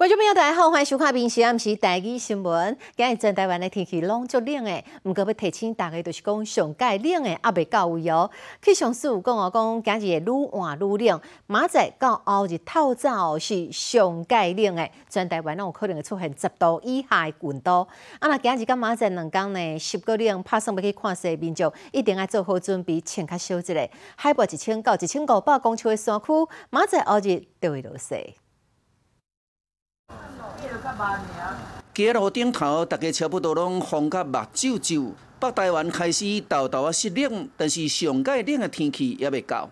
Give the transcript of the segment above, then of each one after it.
观众朋友，大家好，欢迎收看《明时暗时台语新闻》。今日全台湾的天气拢足冷的，毋过要提醒大家，就是讲上届冷的也未到位哦。气象师有讲哦，讲今日会愈换愈冷，明仔到后日透早是上届冷的，全台湾拢有可能会出现十度以下的温度。啊，那今日甲明仔两天呢，十个冷，拍算要去看世民众，一定要做好准备，穿较少一个。海拔一千到一千五百公尺的山区，明仔后日就会落雪。街路顶头，大家差不多拢风甲目睭睭。北台湾开始豆豆啊湿冷，但是上届冷的天气也未到。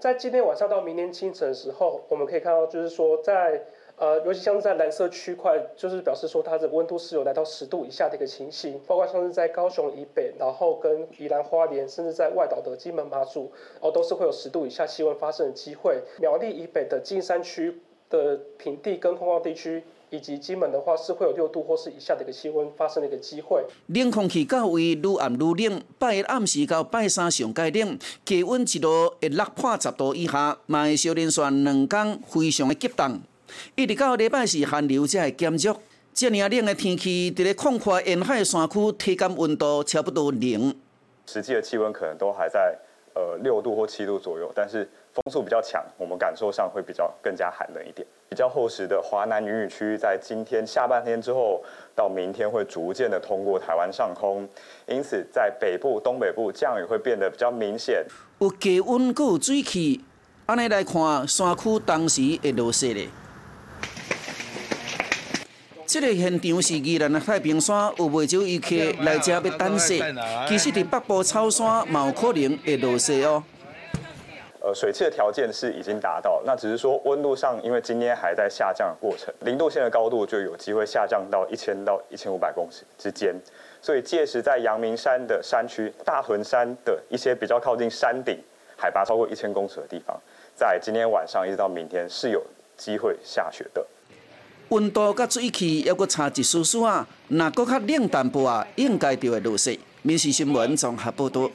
在今天晚上到明天清晨的时候，我们可以看到，就是说在呃，尤其像是在蓝色区块，就是表示说它的温度是有来到十度以下的一个情形。包括像是在高雄以北，然后跟宜兰花莲，甚至在外岛的金门马祖，哦，都是会有十度以下气温发生的机会。苗栗以北的金山区的平地跟空旷地区。以及金门的话是会有六度或是以下的一个气温发生的一个机会。冷空气较为愈暗愈冷，拜一暗时到拜三上介冷，气温一度会落破十度以下，嘛会小连续两天非常的激动，一直到礼拜四寒流才会减弱。这样冷的天气，伫咧广阔沿海山区，体感温度差不多零。实际的气温可能都还在呃六度或七度左右，但是。风速比较强，我们感受上会比较更加寒冷一点。比较厚实的华南云雨区，在今天下半天之后到明天会逐渐的通过台湾上空，因此在北部、东北部降雨会变得比较明显。有低温，阁有水汽，安尼来看，山区当时会落雪的。这个现场是宜兰的太平山，有未少游客来这要等雪。其实伫北部草山，嘛有可能会落雪哦。呃，水汽的条件是已经达到，那只是说温度上，因为今天还在下降的过程，零度线的高度就有机会下降到一千到一千五百公尺之间，所以届时在阳明山的山区、大屯山的一些比较靠近山顶、海拔超过一千公尺的地方，在今天晚上一直到明天是有机会下雪的。温度甲水汽要阁差一丝丝啊，那阁较冷淡薄啊，应该就会落雪。民事新闻综合报道。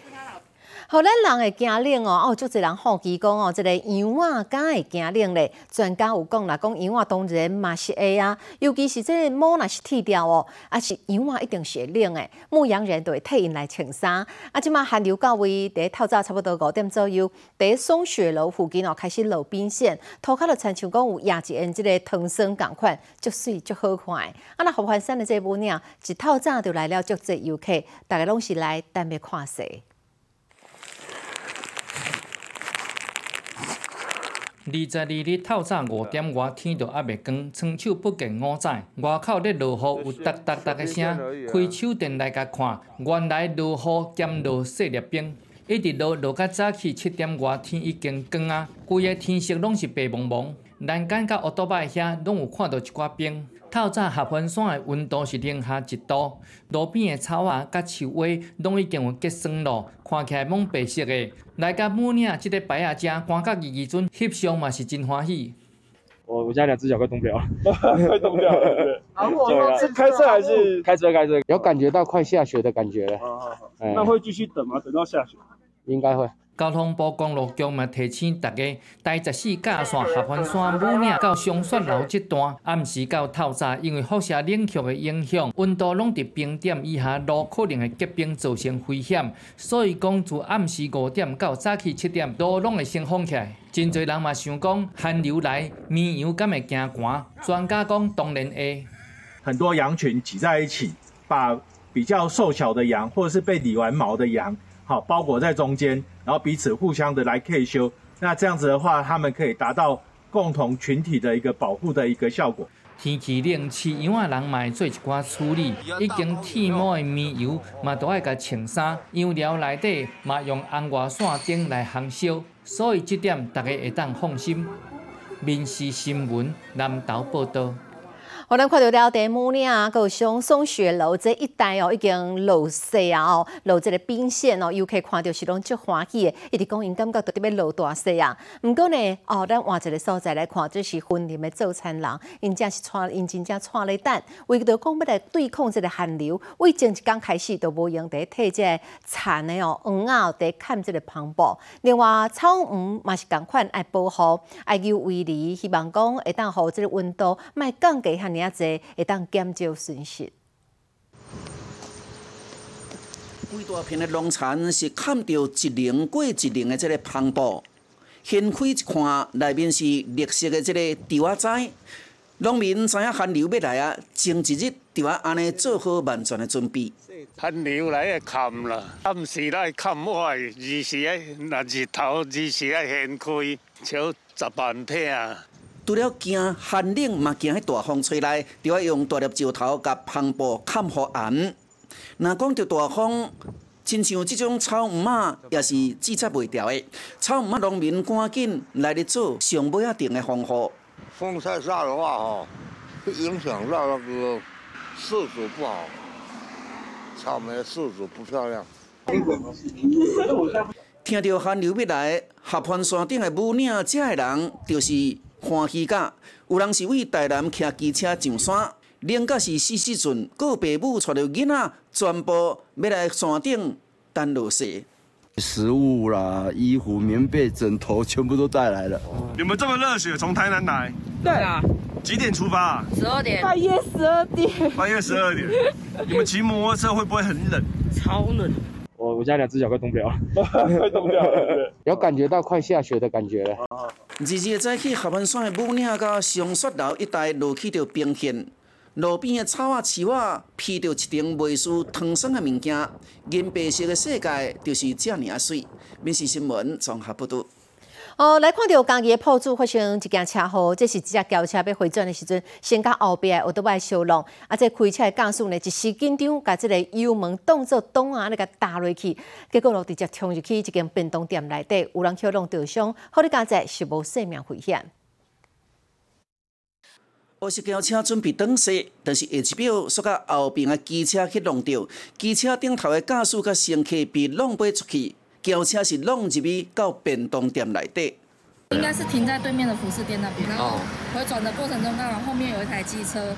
互咱人会惊冷哦，哦，足侪人好奇讲哦，即个羊仔敢会惊冷咧？专家有讲啦，讲羊仔当然嘛是会啊，尤其是即个毛若是剃掉哦，啊是羊仔一定是会冷诶。牧羊人都会替因来穿衫。啊，即马寒流到位，第一透早差不多五点左右，第一松雪楼附近哦开始露冰线，涂骹就亲像讲有压一因即个藤森共款，足水足好看诶。啊，那合欢山的这部呢，一透早就来了足侪游客，大家拢是来等要看雪。二十二日透早五点外，天就还未光，双手不见五指。外口咧落雨，有哒哒哒的声。开手电来甲看，原来落雨兼落雪粒冰，一直落落到早起七点外，天已经光啊！规个天色拢是白蒙蒙，栏杆甲乌多摆遐拢有看到一寡冰。透早合欢山的温度是零下一度，路边的草啊、甲树尾拢已经有结霜咯，看起来蒙白色的。来到母岭这个白鸭遮，观甲二二准翕相嘛是真欢喜。我我家两只脚快冻掉了，快冻掉了。是开车还是开车？开车有感觉到快下雪的感觉了。那会继续等吗？等到下雪？应该会。交通部公路局嘛提醒大家，第十四架线合欢山母岭到松雪楼这段，暗时到透早，因为辐射冷却的影响，温度拢伫冰点以下，路可能会结冰造成危险。所以讲，自暗时五点到早起七点，路拢会先封起来。真侪人嘛想讲，寒流来，绵羊敢会惊寒？专家讲，当然会。很多羊群挤在一起，把比较瘦小的羊，或者是被理完毛的羊。好，包裹在中间，然后彼此互相的来 K 修，那这样子的话，他们可以达到共同群体的一个保护的一个效果。天气冷，饲羊仔人嘛会做一寡处理，已经剃毛的绵羊嘛都爱甲穿衫，羊料内底嘛用红外线灯来烘烧，所以这点大家会当放心。民事新闻南投报道。我咱看到了地母岭，有上松雪楼这一带哦，已经落雪啊哦，落这个冰线哦，游客看到是拢足欢喜的，一直讲因感觉到底要落大雪啊。毋过呢，哦，咱换一个所在来看，这是婚礼的早餐人，因正是穿，因真正穿咧等，为着讲要来对抗这个寒流，为前一刚开始都无用得替这个残的哦，黄啊得看这个篷布。另外，草鱼嘛是共款爱保护，爱有围篱，希望讲会当互这个温度卖降低遐。尔济会当减少损失。规大片的农田是看到一零过一零的这个篷布，掀开一看，内面是绿色的这个稻仔栽。农民知影寒流要来啊，前一日就要安尼做好万全的准备。寒流来啊，砍啦，暗时来砍坏，二时啊，那日头二时啊，掀开，超十万片啊。除了惊寒冷，嘛惊迄大风吹来，就要用大粒石头甲篷布盖好严。若讲着大风，亲像即种草鱼仔，也是制作袂掉的。草鱼仔农民赶紧来咧做上尾啊定的防护。风太大的话，吼，会影响到那个色泽不好，草莓色泽不漂亮。听到寒流要来，合欢山顶的母岭遮的人，就是。欢喜甲，有人是为台南骑机车上山，另个是四时阵，个爸母带着囡仔，全部要来山顶等落雪。食物啦、衣服、棉被、枕头，全部都带来了。你们这么热血，从台南来？对啊。几点出发？十二点。半夜十二点。半夜十二点。你们骑摩托车会不会很冷？超冷。我我家两只脚快冻不了，快冻掉了，有感觉到快下雪的感觉了。日日早起，合欢山的母岭到上雪楼一带落起着冰线，路边的草啊、树啊，披着一层未输糖霜的物件，银白色的世界就是这尔水。闽西新闻综合报道。哦，来看到家己的铺子发生一件车祸，这是一只轿车要回转的时阵，先到后边的奥多麦烧弄，啊，这开车的驾驶呢一时紧张，甲这个油门当作挡啊，那个打落去，结果就直接冲入去一间便当店内底，有人跳弄受伤，好在加在是无生命危险。我是轿车准备转驶，但是下一秒，煞甲后边的机车去弄到，机车顶头的驾驶甲乘客被弄飞出去。轿车是弄入去到便当店内底，应该是停在对面的服饰店那边。然后回转的过程中，刚好后面有一台机车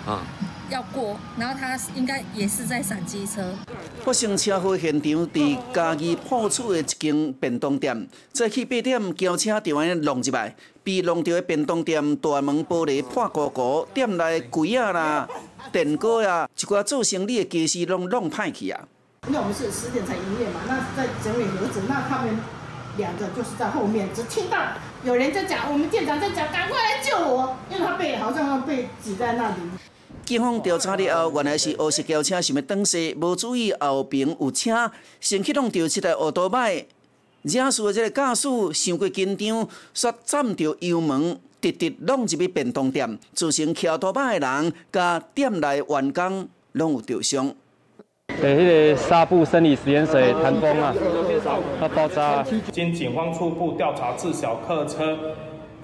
要过，然后他应该也是在闪机车。发生车祸现场伫家己破处的一间便当店，早起八点，轿车就安尼弄入来，被弄到的便当店大门玻璃破鼓鼓，店内柜啊啦、电锅啊，一寡做生意的家私拢弄歹去啊。因为我们是十点才营业嘛，那在整理盒子，那他们两个就是在后面，只听到有人在讲，我们店长在讲，赶快来救我，因为他被好像被挤在那里。警方调查了后，原来是黑色轿车想要转驶，无注意后边有车，先启动掉这台奥多麦，惹事的这个驾驶伤过紧张，煞占着油门，直直弄入去便当店，造成骑奥多麦的人甲店内员工拢有受伤。对，那个纱布生理实验水弹崩啊，要爆炸。经警方初步调查，至小客车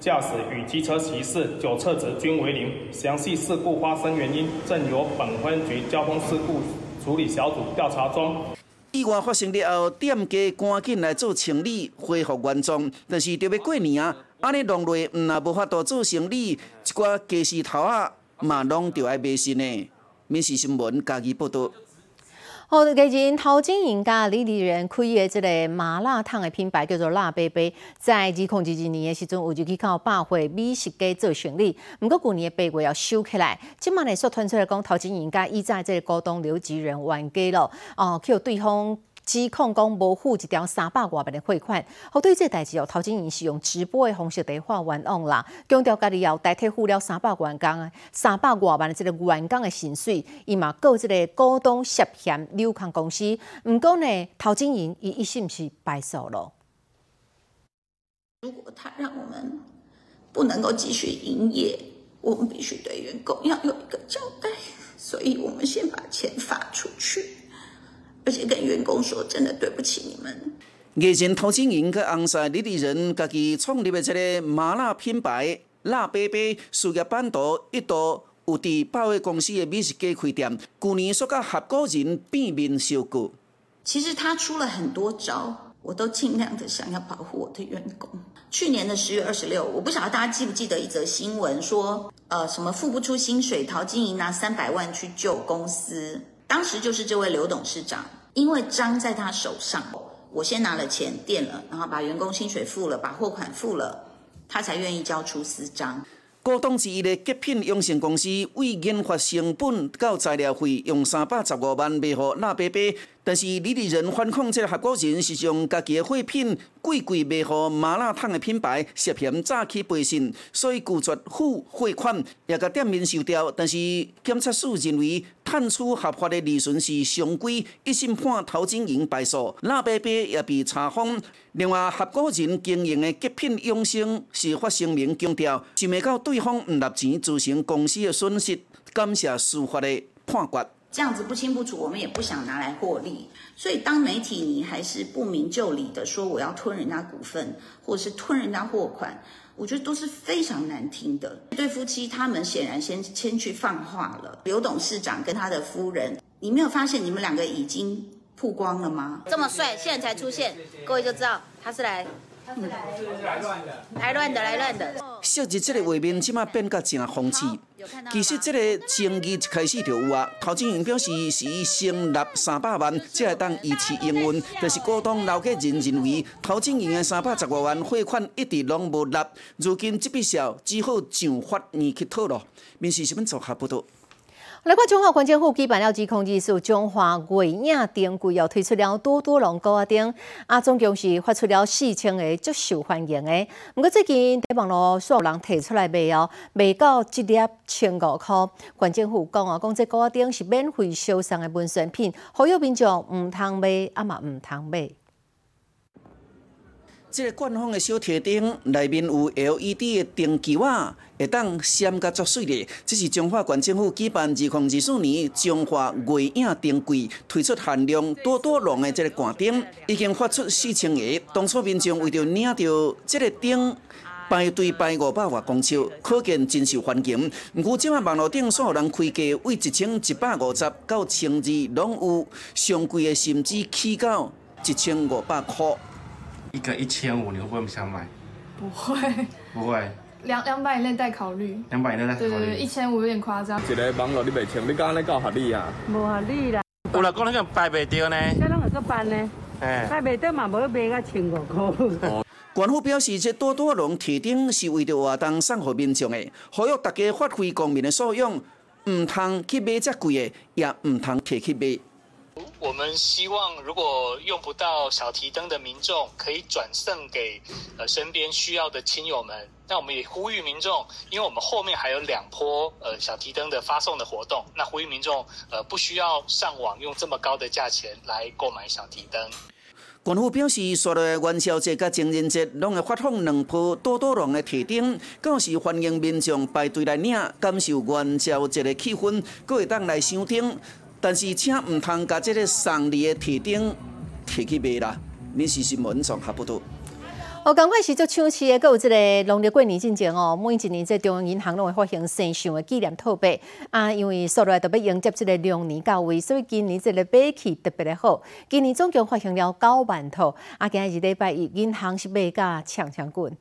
驾驶与机车骑士酒测值均为零，详细事故发生原因正由本分局交通事故处理小组调查中。意外发生了后，店家赶紧来做清理，恢复原状。但是就要过年啊，安尼弄落，唔啊无法度做生理，一寡鸡丝头啊，嘛拢着爱卖身呢。民事新闻家己报道。好，最近陶晶莹家李丽人开的这个麻辣烫的品牌叫做辣贝贝，在二零二二年的时阵，有就去靠百货美食街做生意，不过去年的八月要收起来。今麦呢，说传出来讲，陶晶莹家依在这个股东刘吉仁冤家了，哦，去对方。指控讲无付一条三百外万的汇款，好对这代志哦，陶晶莹是用直播的方式在发冤枉啦，强调家己要代替付了三百元工啊，三百外万的这个员工的薪水，伊嘛告这个股东涉嫌扭康公司，毋过呢，陶晶莹伊一心是败诉咯。如果他让我们不能够继续营业，我们必须对员工要有一个交代，所以我们先把钱发出去。而且跟员工说，真的对不起你们。日前陶晶莹佮红晒李丽人家己创立的这个麻辣品牌辣贝贝事业版图一度有伫百货公司的美食街开店，去年说甲合伙人变面收购。其实他出了很多招，我都尽量的想要保护我的员工。去年的十月二十六，我不晓得大家记不记得一则新闻，说呃什么付不出薪水，陶晶莹拿三百万去救公司。当时就是这位刘董事长，因为章在他手上，我先拿了钱垫了，然后把员工薪水付了，把货款付了，他才愿意交出私章。股东之一的极品养生公司，为研发成本到材料费，用三百十五万卖给那伯伯。但是李立仁反控，这个合伙人是将家己的货品贵贵卖给麻辣烫的品牌，涉嫌诈欺背信，所以拒绝付汇款，也甲店面收掉。但是检察署认为，探出合法的利润是常规，一审判陶晶莹败诉，那伯伯也被查封。另外，合伙人经营的极品养生是发声明强调，想袂到对方唔纳钱，造成公司的损失，感谢司法的判决。这样子不清不楚，我们也不想拿来获利。所以，当媒体你还是不明就里的说我要吞人家股份，或者是吞人家货款，我觉得都是非常难听的。这对夫妻他们显然先先去放话了。刘董事长跟他的夫人，你没有发现你们两个已经曝光了吗？这么帅，现在才出现，各位就知道他是来。来乱的，来乱的，来乱的。昔日这个画面，即马变甲真讽刺。其实这个争议一开始就有啊。陶晶莹表示是伊先纳三百万，才会当一次营运。但是股东刘家人认为，陶晶莹的三百十五万汇款一直拢无纳，如今这笔账只好上法院去讨咯。民事新闻做下报道。来看中华关键户举办了指控技术中华月影灯柜又推出了多多龙高啊灯，啊总共是发出了四千个足受欢迎的。不过最近在网络有人提出来卖哦，卖到一粒千五块。关键户讲啊，讲这高啊灯是免费销售的文宣品，好友民众唔通买，啊嘛唔通买。这个官方的小铁灯内面有 LED 的灯球啊，会当闪甲足水的。这是中华县政府举办二零二四年中华月影灯柜推出限量多多龙的这个挂灯，已经发出四千个。当初民众为着领到这个灯，排队排五百外公尺，可见真受欢迎。不过，即卖网络顶所有人开价为一千一百五十到千二，拢有上贵的，甚至起到一千五百块。一个一千五，你会不会想买？不会，不会。两两百以内待考虑。两百以内待考虑。对对对，一千五有点夸张。一个网络你袂清，你讲你够合理啊？无合理啦。有人讲那个摆袂掉呢？这拢会个办呢？哎，摆袂掉嘛，无卖到千五块。官府表示，这多多龙提灯是为着活动送互民众的，呼吁大家发挥公民的素养，唔通去买遮贵的，也唔通摕去买。我们希望，如果用不到小提灯的民众，可以转赠给呃身边需要的亲友们。那我们也呼吁民众，因为我们后面还有两波呃小提灯的发送的活动，那呼吁民众呃不需要上网用这么高的价钱来购买小提灯。官府表示，所的元宵节甲情人节拢会发放两波多多龙的提灯，更是欢迎民众排队来领，感受元宵节的气氛，各会当来收听。但是，请唔通把这个送礼的提灯提去卖啦！你是新闻上下不多。哦，赶快是做抢市的，佮有即个农历过年之前哦，每一年在中央银行拢会发行生肖的纪念套币啊，因为所来特别迎接这个龙年到位，所以今年这个买气特别的好。今年总共发行了九万套，啊，今日礼拜一银行是卖价抢抢滚。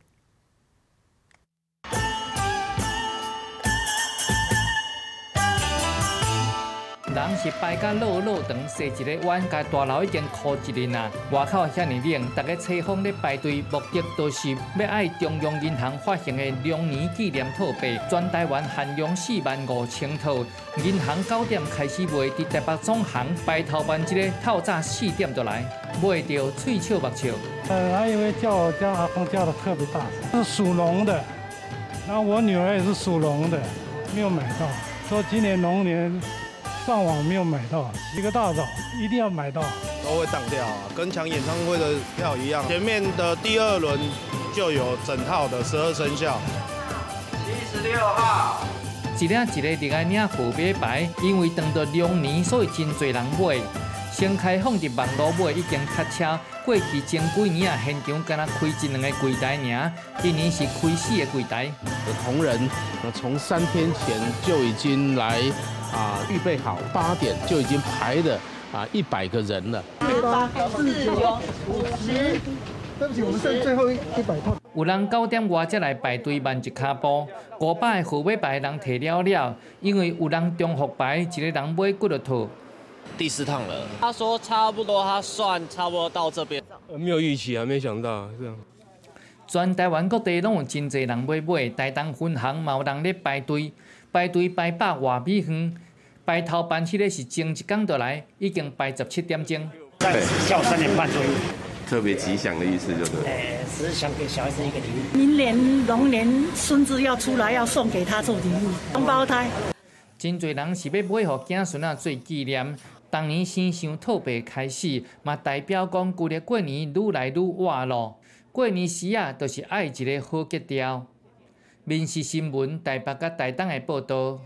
人是摆甲落落长，坐一个碗，甲大楼已经哭一日啊！外口遐尼冷，大家车风咧排队，目的都是要爱中央银行发行的龙年纪念套币，全台湾限量四万五千套。银行九点开始卖，伫台北总行排头班一个透早四点就来，卖到嘴笑目笑。呃，还以为叫我叫阿公叫的特别大，是属龙的，然后我女儿也是属龙的，没有买到，说今年龙年。上网没有买到，一个大早一定要买到，都会涨掉啊，跟抢演唱会的票一样。前面的第二轮就有整套的十二生肖。七十六号。一领一个伫个领号码牌，因为等到两年，所以真侪人买。先开放伫网络买已经塞车，过去前几年啊，现场敢若开一两个柜台尔，今年是开四个柜台。同仁从三天前就已经来啊预备好，八点就已经排的啊一百个人了。八四九五十。对不起，我们剩最后一一百套。有人九点外才来排队慢一卡步，五百号码牌人摕了了，因为有人中伏牌，一个人买几落套。第四趟了，他说差不多，他算差不多到这边。没有预期，还没想到这样。全台湾各地拢有真侪人买买，台东分行嘛有人咧排队，排队排百外米远，排头班起咧是前一工就来，已经排十七点钟。对，下午三点半左右。特别吉祥的意思就是，哎，只是想给小孩子一个礼物。明年龙年孙子要出来，要送给他做礼物，双胞胎。真侪人是要买互子孙啊做纪念。当年先想特别开始，嘛代表讲旧历过年愈来愈活络。过年时啊，都是爱一个好格调。民事新闻台北甲台东的报道。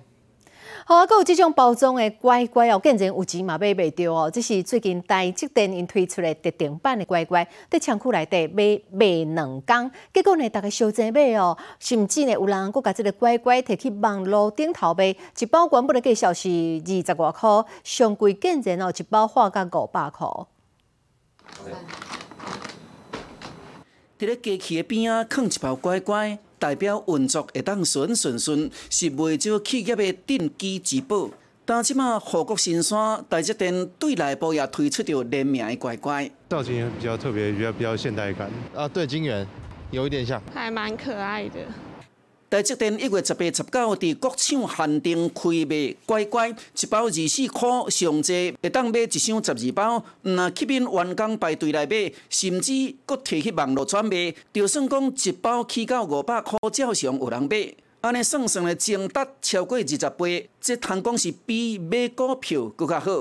好啊，阁有即种包装的乖乖哦，竟然有钱嘛买袂着哦。这是最近台积电因推出的特定版的乖乖，在仓库内底买卖两工，结果呢，大家收钱买哦，甚至呢，有人阁甲即个乖乖摕去网络顶头买，一包原本的价销是二十外箍，上贵竟然哦，一包花甲五百箍。伫咧机器的边仔放一包乖乖。代表运作会当顺顺顺，是未少企业的定基之宝。但即马护国新山台积电对内部也推出着联名的乖乖，造型比较特别，比较比较现代感。啊，对，金源有一点像，还蛮可爱的。台积电一月十八、十九伫国厂限定开卖乖乖，一包二四块，上济会当买一箱十二包。若吸引员工排队来买，甚至搁摕去网络转卖，就算讲一包起到五百块，照常有人买。安尼算算的增达超过二十倍，这通讲是比买股票更较好。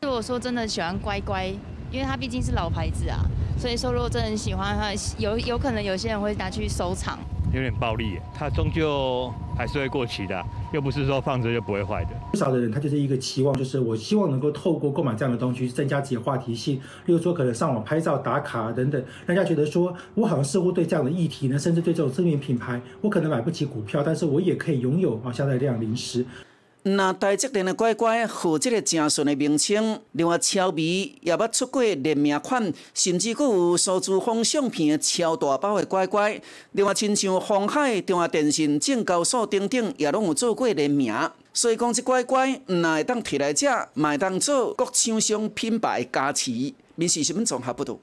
如果说真的喜欢乖乖，因为它毕竟是老牌子啊，所以说如果真的很喜欢的话，有有可能有些人会拿去收藏。有点暴力，它终究还是会过期的，又不是说放着就不会坏的。不少的人他就是一个期望，就是我希望能够透过购买这样的东西，增加自己的话题性，例如说可能上网拍照打卡等等，大家觉得说我好像似乎对这样的议题呢，甚至对这种知名品牌，我可能买不起股票，但是我也可以拥有啊相对这样零食。那台积电的乖乖，和这个正顺的名称，另外超美也捌出过联名款，甚至佫有数字风相片的超大包的乖乖。另外，亲像红海、中华电信、证交所等等，也拢有做过联名。所以讲，这乖乖唔会当摕来食，会当做各厂商品牌加持。民事新闻综合报道。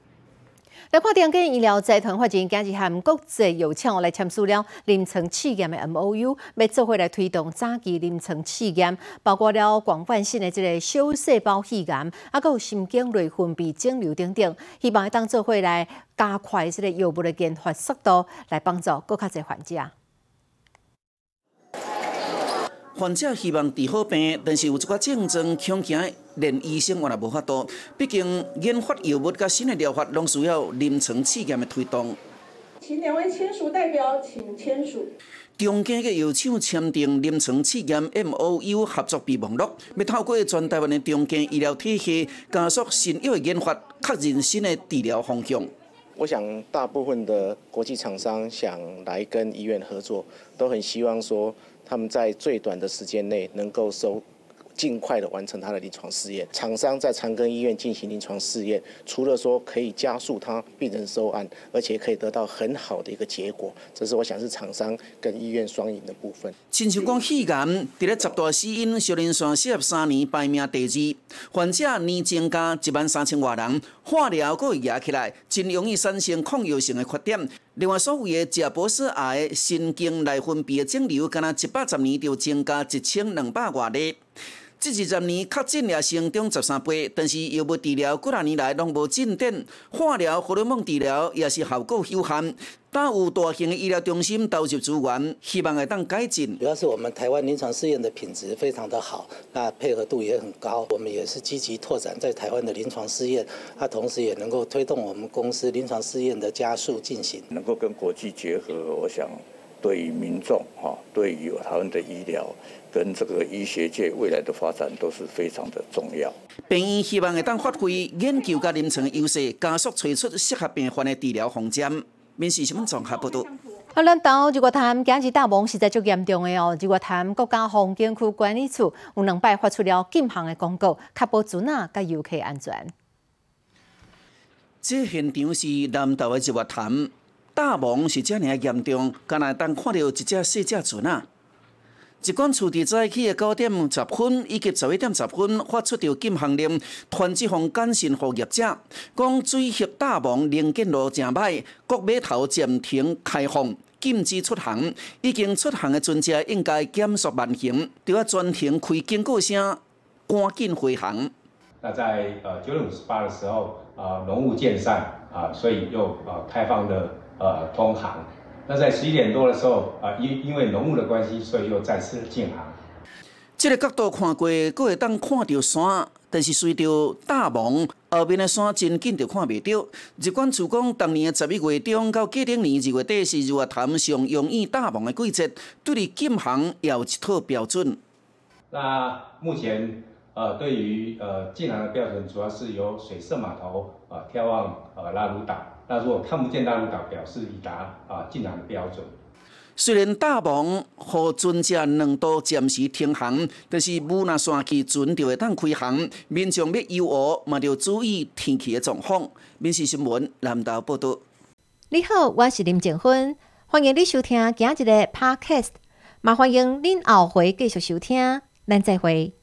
来看电跟医疗集团发展，今日和国际药厂来签署了临床试验的 M O U，要做伙来推动早期临床试验，包括了广泛性的这个小细胞肺癌，啊，有神经内分泌肿瘤等等，希望当做伙来加快这个药物的研发速度，来帮助更较侪患者。患者希望治好病，但是有一寡症状，恐惊连医生我也无法度。毕竟研发药物甲新的疗法，拢需要临床试验的推动。请两位签署代表，请签署。中间嘅药厂签订临床试验 M O U 合作备忘录，要透过全台湾的中间医疗体系，加速新药的研发，确认新的治疗方向。我想，大部分的国际厂商想来跟医院合作，都很希望说。他们在最短的时间内能够收，尽快的完成他的临床试验。厂商在长庚医院进行临床试验，除了说可以加速他病人收案，而且可以得到很好的一个结果。这是我想是厂商跟医院双赢的部分。亲像讲肺癌，伫咧十大死因，小林山四十三年排名第二，患者年增加一万三千多人，化疗佫会压起来，真容易产生抗药性的缺点。另外，所谓的贾博士癌神经内分泌的肿瘤，敢若一百十年就增加一千两百多例。这二十年确诊也成长十三倍，但是药物治疗几啊年来拢无进展，化疗、荷尔蒙治疗也是效果有限。但有大型的医疗中心投入资源，希望会当改进。主要是我们台湾临床试验的品质非常的好，那配合度也很高。我们也是积极拓展在台湾的临床试验，它同时也能够推动我们公司临床试验的加速进行。能够跟国际结合，我想对于民众哈，对于台湾的医疗跟这个医学界未来的发展都是非常的重要。病院希望会当发挥研究甲临床优势，加速推出适合病患的治疗方针。面试新闻综合报道。好，咱到日月潭今日大雾实在足严重的哦。日月潭国家风景区管理处有两摆发出了禁行的公告，确保船啊甲游客安全。这现场是南投的日月潭，大雾是遮尔严重，敢若当看到一只细只船啊。一管处伫早起的九点十分以及十一点十分发出着禁行令，传一封简讯给业者，讲水系大雾能见路正歹，各码头暂停开放，禁止出航。已经出航的船只应该减速慢行，就要专程开警告声，赶紧回航。那在呃九点五十八的时候，呃浓雾渐散啊，所以又呃开放了呃通航。那在十一点多的时候，啊，因因为浓雾的关系，所以又再次禁航。这个角度看过，阁会当看到山，但是随着大雾，后面的山真紧就看袂到。日管处讲，当年的十一月中到过顶年二月底是日月潭上容易大雾的季节，对于禁航也有一套标准。那目前，呃，对于呃进航的标准，主要是由水色码头啊眺望呃拉鲁岛。那如果看不见拉鲁岛，表示已达啊进航的标准。虽然大雾和船只两度暂时停航，但是雾那山区，船就会当开航。民众要游湖，嘛要注意天气的状况。民事新闻南岛报道。你好，我是林静芬，欢迎你收听今日的 Podcast，也欢迎您后回继续收听，咱再会。